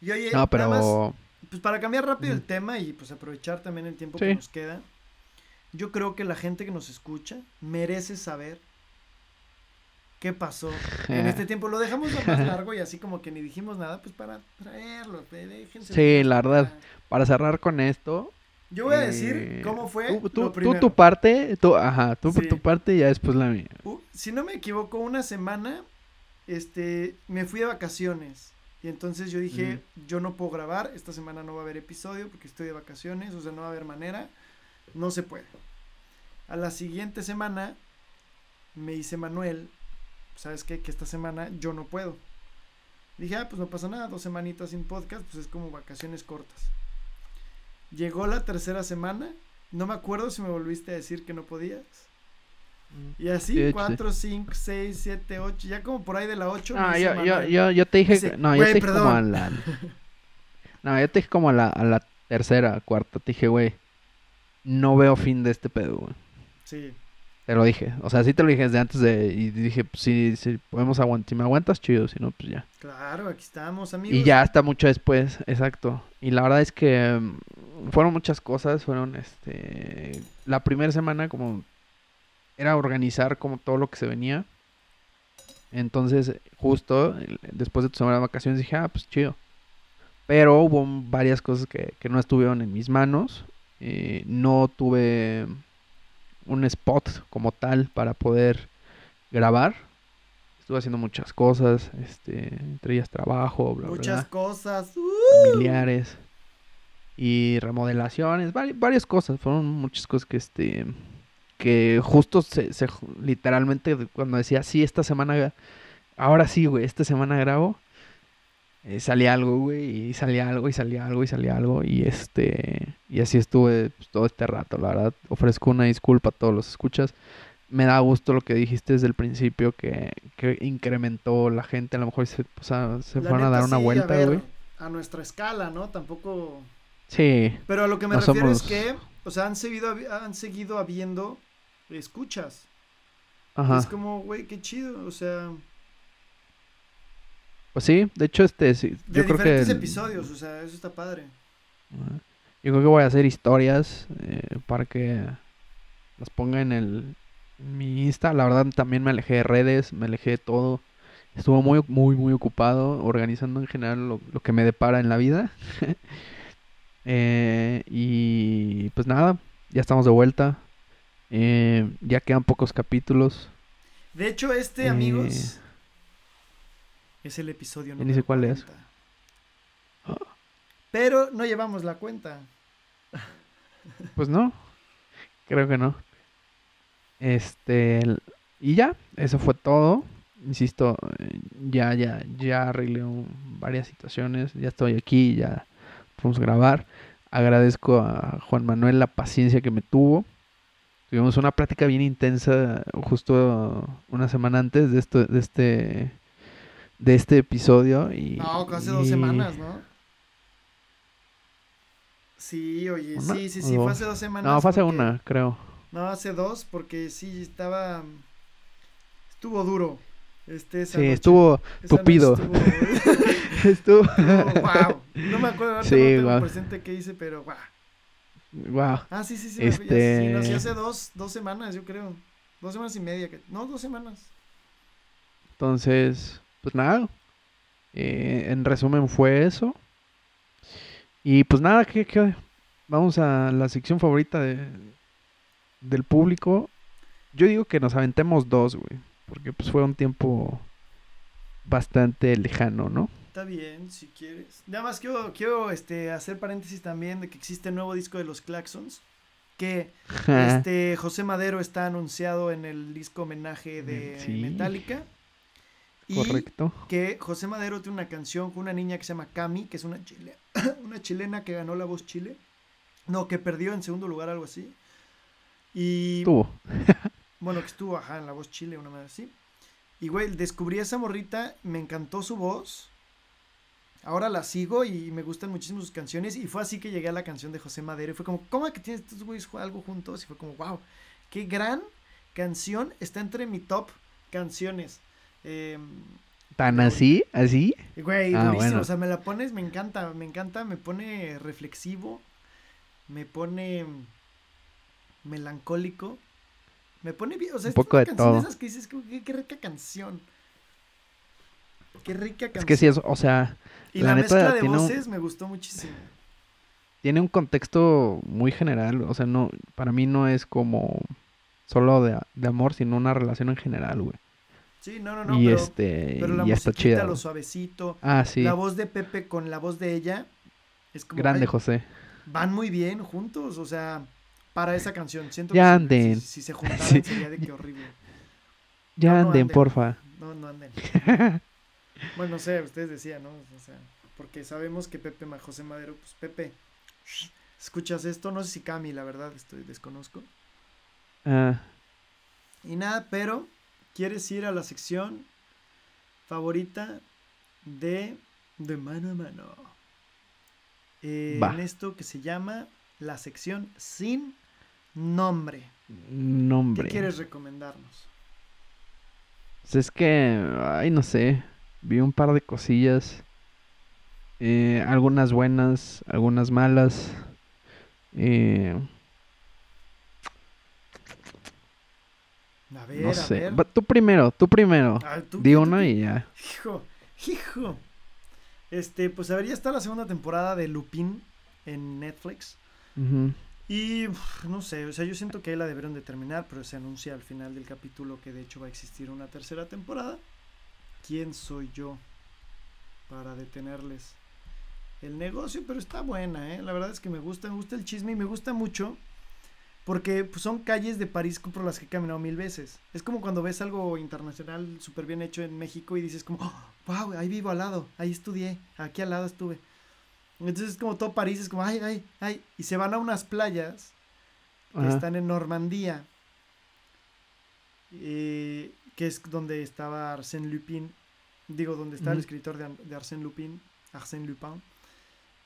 Y oye, No, nada pero... más, pues para cambiar rápido el tema y pues aprovechar también el tiempo Sí. que nos queda, yo creo que la gente que nos escucha merece saber qué pasó en este *laughs* tiempo. Lo dejamos lo más largo y así como que ni dijimos nada, pues para traerlo, déjense. Sí, la verdad. Para cerrar con esto... Yo voy a eh, decir cómo fue Tú, tú- lo tú primero. tu parte, tú, ajá, tú Sí. tu parte y ya después la mía. Uh, si no me equivoco, una semana, este, me fui de vacaciones. Y entonces yo dije, yo no puedo grabar, esta semana no va a haber episodio porque estoy de vacaciones, o sea, no va a haber manera, no se puede. A la siguiente semana me dice Manuel, ¿sabes qué? Que esta semana yo no puedo. Dije, ah, pues no pasa nada, dos semanitas sin podcast, pues es como vacaciones cortas. Llegó la tercera semana, no me acuerdo si me volviste a decir que no podías. Y así, Sí, de hecho, 4, 5, 6, 7, 8, ya como por ahí de la 8. Ah, yo, yo, yo, yo te dije, Dice, no, yo "Güey, te dije como a perdón". la, no, yo te dije como a la, a la tercera, cuarta, te dije, güey, no veo fin de este pedo, güey. Sí, Te lo dije, o sea, sí te lo dije desde antes de, y dije, pues sí, sí, podemos aguantar, si me aguantas, chido, si no, pues ya. claro, aquí estamos, amigos. Y ya hasta mucho después, exacto. Y la verdad es que mm, fueron muchas cosas, fueron, este, la primera semana como era organizar como todo lo que se venía. Entonces, justo después de tu semana de vacaciones dije, ah, pues chido. Pero hubo varias cosas que, que no estuvieron en mis manos. eh, no tuve un spot como tal para poder grabar. Estuve haciendo muchas cosas, este, entre ellas trabajo, bla, Muchas bla, cosas. uh, familiares y remodelaciones, vari- varias cosas, fueron muchas cosas que este que justo se, se literalmente cuando decía sí esta semana ahora sí güey esta semana grabo eh, salía algo güey y salía algo y salía algo y salía algo y este y así estuve pues, todo este rato la verdad ofrezco una disculpa a todos los escuchas me da gusto lo que dijiste desde el principio que, que incrementó la gente a lo mejor se, o sea, se la fueron a dar una sí, vuelta ver, güey A nuestra escala, ¿no? Tampoco. sí Pero a lo que me No refiero es que, o sea, han seguido, han seguido habiendo escuchas. ajá Es como, güey, qué chido, o sea, Pues sí, de hecho, este, sí, de yo creo que... diferentes episodios, o sea, eso está padre. Ajá. Yo creo que voy a hacer historias eh, para que las ponga en el en mi Insta. La verdad también me alejé de redes, me alejé de todo. Estuve muy, muy, muy ocupado organizando en general lo, lo que me depara en la vida. *laughs* Eh, y pues nada, ya estamos de vuelta. Eh, ya quedan pocos capítulos. De hecho, este, Eh, amigos, es el episodio número ni sé cuál es. 40. Pero no llevamos la cuenta. Pues no, creo que no. Este, y ya, eso fue todo. Insisto, eh, ya, ya, ya arreglé varias situaciones. Ya estoy aquí, ya podemos grabar. Agradezco a Juan Manuel la paciencia que me tuvo. Tuvimos una plática bien intensa justo una semana antes de esto, de este, de este episodio y No, hace dos y- semanas, ¿no? Sí, oye, ¿Una sí, sí, sí, fue dos? hace dos semanas. No, fue hace porque- una, creo. No, hace dos, porque sí estaba. Estuvo duro. Este, esa Sí, noche. estuvo Esa tupido. Estuvo, *laughs* Estuvo. *laughs* wow. No me acuerdo, ahorita Sí, no tengo guau. presente qué hice, pero wow. Wow. Ah, sí, sí, sí. ya, sí, no, sí, Este- hace dos, dos semanas, yo creo. Dos semanas y media. que- No, dos semanas. Entonces, pues nada. eh, en resumen fue eso. Y pues nada, que, que vamos a la sección favorita de, del público. Yo digo que nos aventemos dos, güey. Porque pues fue un tiempo bastante lejano, ¿no? Está bien, si quieres. Nada más quiero, quiero este, hacer paréntesis también de que existe el nuevo disco de los Claxons. Que *laughs* este José Madero está anunciado en el disco homenaje de Sí. Metallica. Y Correcto. que José Madero tiene una canción con una niña que se llama Cami, que es una, chile- *coughs* una chilena que ganó la voz Chile. No, que perdió en segundo lugar, algo así. Y Tuvo. *laughs* bueno, que estuvo, ajá, en la voz Chile, una vez así. Y güey, descubrí a esa morrita, me encantó su voz. Ahora la sigo y me gustan muchísimo sus canciones. Y fue así que llegué a la canción de José Madero. Y fue como, ¿cómo que tienes estos güeyes algo juntos? Y fue como, wow, qué gran canción. Está entre mi top canciones. Eh, ¿Tan así? ¿Así? Güey, Ah, durísimo. bueno. O sea, me la pones, me encanta, me encanta, me pone reflexivo, me pone melancólico, me pone bien, o sea, Un es una de canción todo. esas que dices, qué, qué rica canción. Qué rica canción. Es que sí, es, o sea, y la la, neta mezcla de tiene un- voces me gustó muchísimo. tiene un contexto muy general. O sea, no, para mí no es como solo de, de amor, sino una relación en general, güey. Sí, no, no, no, y pero, este, pero la y está chida. lo suavecito, Ah, sí. la voz de Pepe con la voz de ella, es como, Grande, ay, José. van muy bien juntos, o sea, para esa canción. Siento Ya que anden. Si, si se juntaran *laughs* Sí. sería de que horrible. Ya no, no anden, anden. porfa. No, no anden. *laughs* bueno, no sé, ustedes decían, ¿no? O sea, porque sabemos que Pepe José Madero, pues Pepe, escuchas esto, no sé si Cami, la verdad, estoy desconozco. Ah, Y nada, pero quieres ir a la sección favorita de De Mano a Mano. Eh, en esto que se llama la sección sin nombre. nombre. ¿Qué quieres recomendarnos? Pues es que, ay, no sé. Vi un par de cosillas. eh, algunas buenas, algunas malas. eh, A ver, no a sé. ver. Va, tú primero, tú primero. A ver, tú, Di ¿qué- tú uno y ya. Hijo, hijo. Este, pues a ver, ya está la segunda temporada de Lupin en Netflix. Y no sé, o sea, yo siento que ahí la debieron de terminar, pero se anuncia al final del capítulo que de hecho va a existir una tercera temporada. ¿Quién soy yo para detenerles el negocio? Pero está buena, ¿eh? La verdad es que me gusta, me gusta el chisme y me gusta mucho porque pues, son calles de París por las que he caminado mil veces. Es como cuando ves algo internacional súper bien hecho en México y dices como, wow, ahí vivo al lado, ahí estudié, aquí al lado estuve. Entonces es como todo París, es como, ay, ay, ay. Y se van a unas playas que Ajá. están en Normandía, eh, que es donde estaba Arsène Lupin, digo, donde está el escritor de, Arsène Lupin, Arsène Lupin.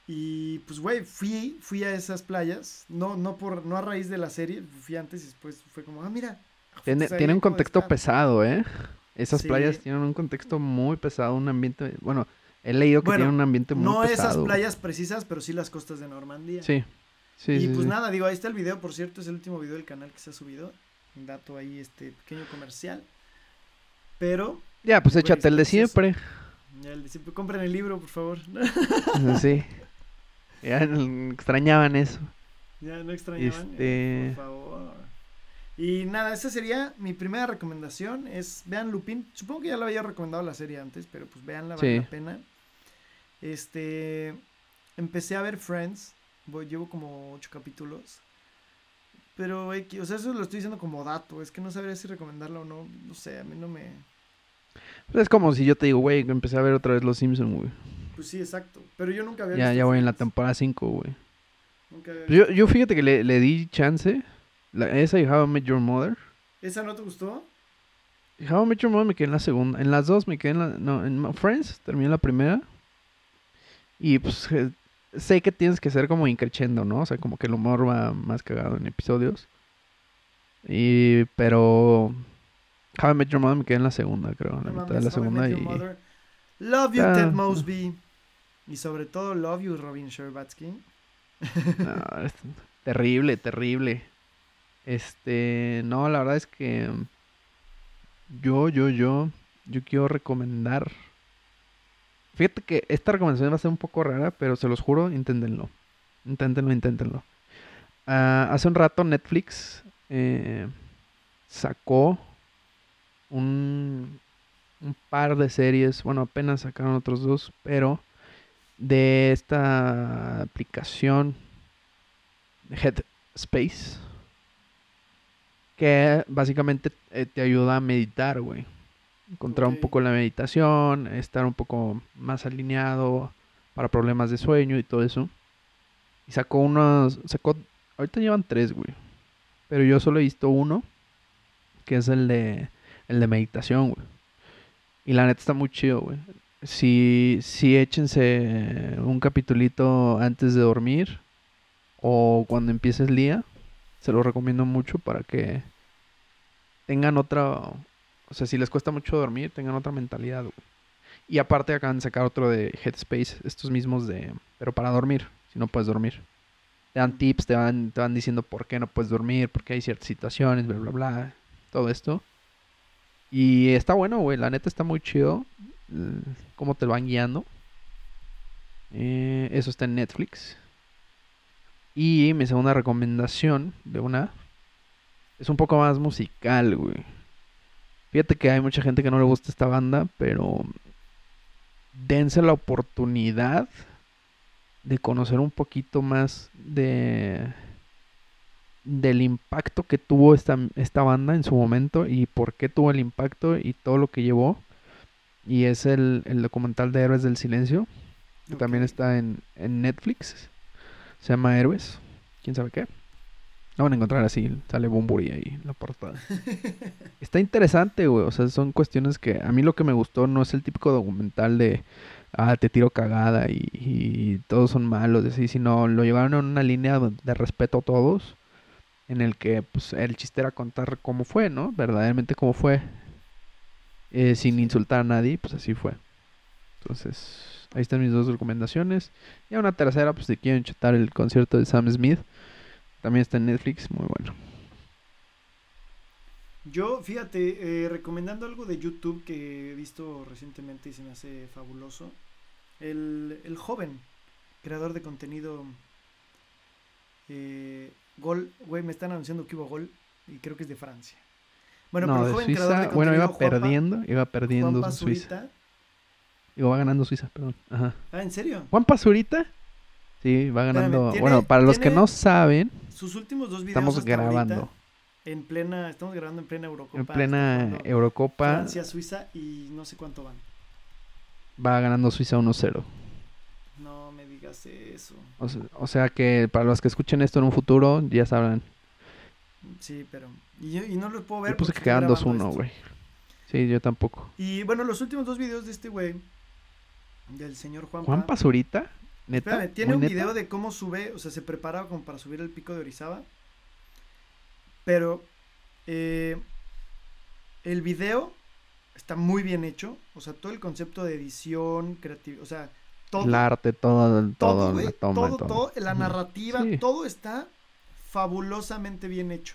Y pues, güey, fui, fui a esas playas, no, no, por, no a raíz de la serie, fui antes y después fue como, ah, mira. Tiene, tiene un contexto estar". pesado, ¿eh? Esas Sí. playas tienen un contexto muy pesado, un ambiente... Bueno, he leído que Bueno, tienen un ambiente muy No pesado. esas güey. playas precisas, pero sí las costas de Normandía. Sí. Sí, y sí, pues sí. nada, digo, ahí está el video, por cierto, es el último video del canal que se ha subido. Un dato ahí, este pequeño comercial. Pero, Ya, pues échate el de siempre. ya el de siempre, compren el libro, por favor. *laughs* Sí. Ya extrañaban eso. ya no extrañaban, Este- por favor. Y nada, esa sería mi primera recomendación, es vean Lupin. Supongo que ya lo había recomendado la serie antes, pero pues veanla, vale Sí. la pena. Este, empecé a ver Friends, voy, llevo como ocho capítulos. Pero, o sea, eso lo estoy diciendo como dato, es que no sabría si recomendarla o no, no sé, a mí no me... Pues es como si yo te digo, güey, que empecé a ver otra vez Los Simpsons, güey. Pues sí, exacto, pero yo nunca había Ya, visto ya voy en la temporada 5, güey. nunca había Pues Yo, visto. yo fíjate que le, le di chance. La- esa y How I Met Your Mother. ¿Esa no te gustó? How I Met Your Mother me quedé en la segunda. En las dos me quedé en la... No, en Friends terminé la primera. Y pues sé que tienes que ser como increchendo, ¿no? O sea, como que el humor va más cagado en episodios. Y... Pero... How I Met Your Mother me quedé en la segunda, creo. La No mitad de la segunda y... Mother. Love you, Ah. Ted Mosby. Y sobre todo, love you, Robin Sherbatsky. *laughs* No, es terrible, terrible. Este, no, la verdad es que yo, yo, yo, yo quiero recomendar. Fíjate que esta recomendación va a ser un poco rara, pero se los juro, inténtenlo. Inténtenlo, inténtenlo. Ah, hace un rato Netflix eh, sacó un, un par de series, bueno, apenas sacaron otros dos, pero de esta aplicación Headspace que básicamente eh, te ayuda a meditar, güey. Encontrar un poco la meditación, estar un poco más alineado para problemas de sueño y todo eso. Y sacó unos, sacó, ahorita llevan tres, güey. Pero yo solo he visto uno, que es el de, el de meditación, güey. Y la neta está muy chido, güey. Si, si échense un capitulito antes de dormir o cuando empiece el día, se lo recomiendo mucho para que tengan otra, o sea, si les cuesta mucho dormir, tengan otra mentalidad, güey. Y aparte acaban de sacar otro de Headspace, estos mismos de... Pero para dormir, si no puedes dormir. Te dan tips, te van, te van diciendo por qué no puedes dormir, por qué hay ciertas situaciones, bla, bla, bla. Todo esto. Y está bueno, güey. La neta está muy chido. eh, Cómo te lo van guiando. Eh, eso está en Netflix. Y mi segunda recomendación de una es un poco más musical, güey. Fíjate que hay mucha gente que no le gusta esta banda, pero dense la oportunidad de conocer un poquito más de del impacto que tuvo esta, esta banda en su momento y por qué tuvo el impacto y todo lo que llevó. Y es el, el documental de Héroes del Silencio, que también está en, en Netflix. Se llama Héroes. ¿Quién sabe qué? Lo van a encontrar así, sale Bumburi ahí en la portada. *laughs* Está interesante, güey. O sea, son cuestiones que a mí lo que me gustó no es el típico documental de, ah, te tiro cagada y, y todos son malos, así, sino lo llevaron en una línea de respeto a todos, en el que pues el chiste era contar cómo fue, ¿no? Verdaderamente cómo fue, eh, sin insultar a nadie, pues así fue. Entonces, ahí están mis dos recomendaciones. Y una tercera, pues si quieren chetar el concierto de Sam Smith, también está en Netflix, muy bueno. Yo, fíjate, eh, recomendando algo de YouTube que he visto recientemente y se me hace fabuloso. El, el joven creador de contenido eh, Gol, güey, me están anunciando que hubo gol y creo que es de Francia. Bueno, no, pero el joven creador de bueno, iba Juanpa- perdiendo, iba perdiendo Juanpa Suiza. Zurita. Digo, va ganando Suiza, perdón. Ajá. Ah, ¿en serio? Juan Pazurita. Sí, va ganando. bueno, para los que no saben, Sus últimos dos videos estamos ahorita, grabando en plena, estamos grabando en plena Eurocopa. en plena Eurocopa. Francia, Suiza y no sé cuánto van. Va ganando Suiza 1-0. No me digas eso. O sea, o sea que para los que escuchen esto en un futuro, ya sabrán. Sí, pero. Y, yo, y no lo puedo ver. Yo puse que quedan grabando 2-1, esto. güey. Sí, yo tampoco. Y bueno, los últimos dos videos de este güey, del señor Juan Juan Pazurita, neta. Espérame, tiene ¿Muy un neta? video de cómo sube, o sea, se prepara como para subir el pico de Orizaba. Pero eh, el video está muy bien hecho. O sea, todo el concepto de edición, creatividad, o sea, todo. El arte, todo, todo, todo, la toma, todo, la narrativa, Sí. todo está fabulosamente bien hecho.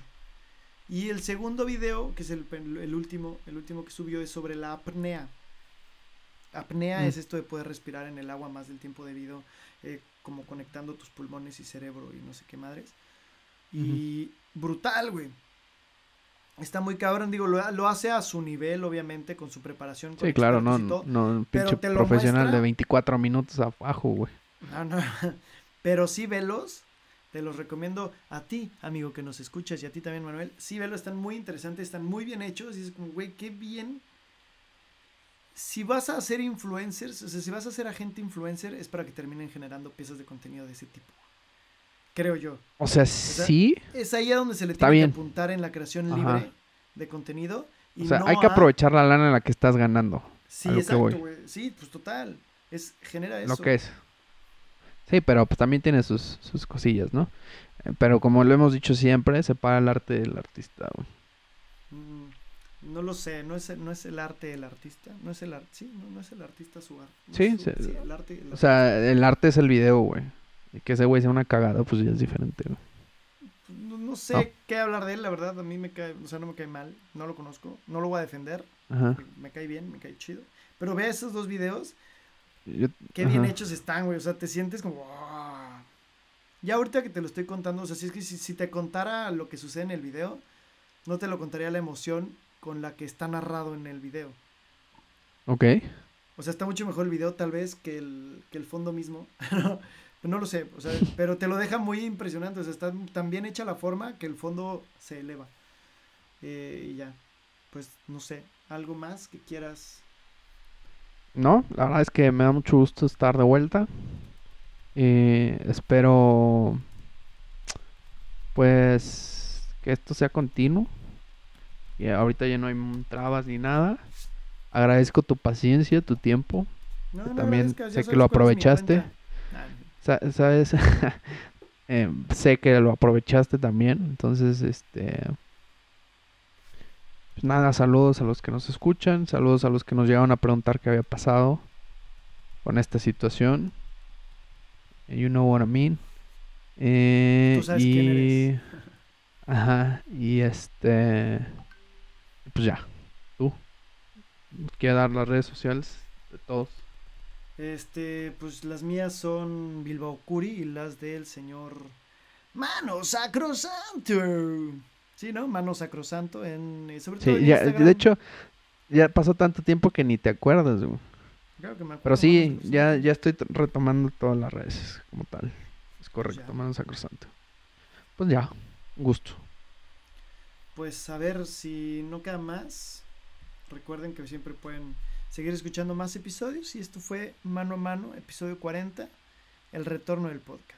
Y el segundo video, que es el, el último, el último que subió es sobre la apnea. Apnea Mm. es esto de poder respirar en el agua más del tiempo debido, eh, como conectando tus pulmones y cerebro y no sé qué madres. Y brutal, güey. Está muy cabrón, digo, lo, lo hace a su nivel, obviamente, con su preparación. con Sí, claro, no, no, un pero pinche profesional muestra- de 24 minutos abajo, güey. No, no. *laughs* Pero sí velos. Te los recomiendo a ti, amigo, que nos escuchas, y a ti también, Manuel. Sí, velos, están muy interesantes, están muy bien hechos. Y es como, güey, qué bien. Si vas a hacer influencers, o sea, si vas a ser agente influencer, es para que terminen generando piezas de contenido de ese tipo. Creo yo. O sea, sí. Es ahí a donde se le Está tiene bien. que apuntar en la creación Ajá. libre de contenido. Y O sea, no hay que a- aprovechar la lana en la que estás ganando. Sí, exacto, güey. Sí, pues total. Es, genera eso. Lo que es. Sí, pero pues también tiene sus, sus cosillas, ¿no? Eh, Pero como lo hemos dicho siempre, separa el arte del artista, güey. Mm, No lo sé, no es, no es el arte del artista, no es el arte, sí, no, no es el artista su arte. no Sí, su- se- el arte. el O sea, el arte es el video, güey. Y que ese güey sea una cagada, pues ya es diferente, güey. No, no sé No. qué hablar de él, la verdad, a mí me cae, o sea, no me cae mal, no lo conozco, no lo voy a defender, Ajá. me, me cae bien, me cae chido. Pero ve esos dos videos, Yo- qué bien hechos están, güey, o sea, te sientes como... "Ah". Ya ahorita que te lo estoy contando, o sea, si es que si, si te contara lo que sucede en el video, no te lo contaría la emoción con la que está narrado en el video. Ok. O sea, está mucho mejor el video tal vez que el, que el fondo mismo. *laughs* no lo sé, o sea, pero te lo deja muy impresionante. O sea, está tan bien hecha la forma que el fondo se eleva. Eh, y ya, pues no sé, algo más que quieras. No, la verdad es que me da mucho gusto estar de vuelta. Eh, espero, pues, que esto sea continuo. Y ahorita ya no hay trabas ni nada. Agradezco tu paciencia, tu tiempo. No, no también sé que lo aprovechaste. Sa- ¿Sabes? *laughs* Eh, sé que lo aprovechaste también. Entonces, este... Pues nada, saludos a los que nos escuchan, saludos a los que nos llegaron a preguntar qué había pasado con esta situación. You know what I mean. Eh, Tú sabes y... quién eres. Ajá, y este... Pues ya, tú. ¿Quieres dar las redes sociales de todos? Este, pues las mías son Bilbao Curi y las del señor Mano Sacrosanto. Sí, ¿no? Mano Sacrosanto en eh, sobre todo Sí, en ya, Instagram. de hecho, ya pasó tanto tiempo que ni te acuerdas, güey. Claro que me acuerdo, Pero sí, ya, ya estoy retomando todas las redes como tal. Es correcto, mano sacrosanto. Pues ya, gusto. Pues a ver si no queda más. Recuerden que siempre pueden seguir escuchando más episodios y esto fue Mano a Mano, episodio 40, el retorno del podcast.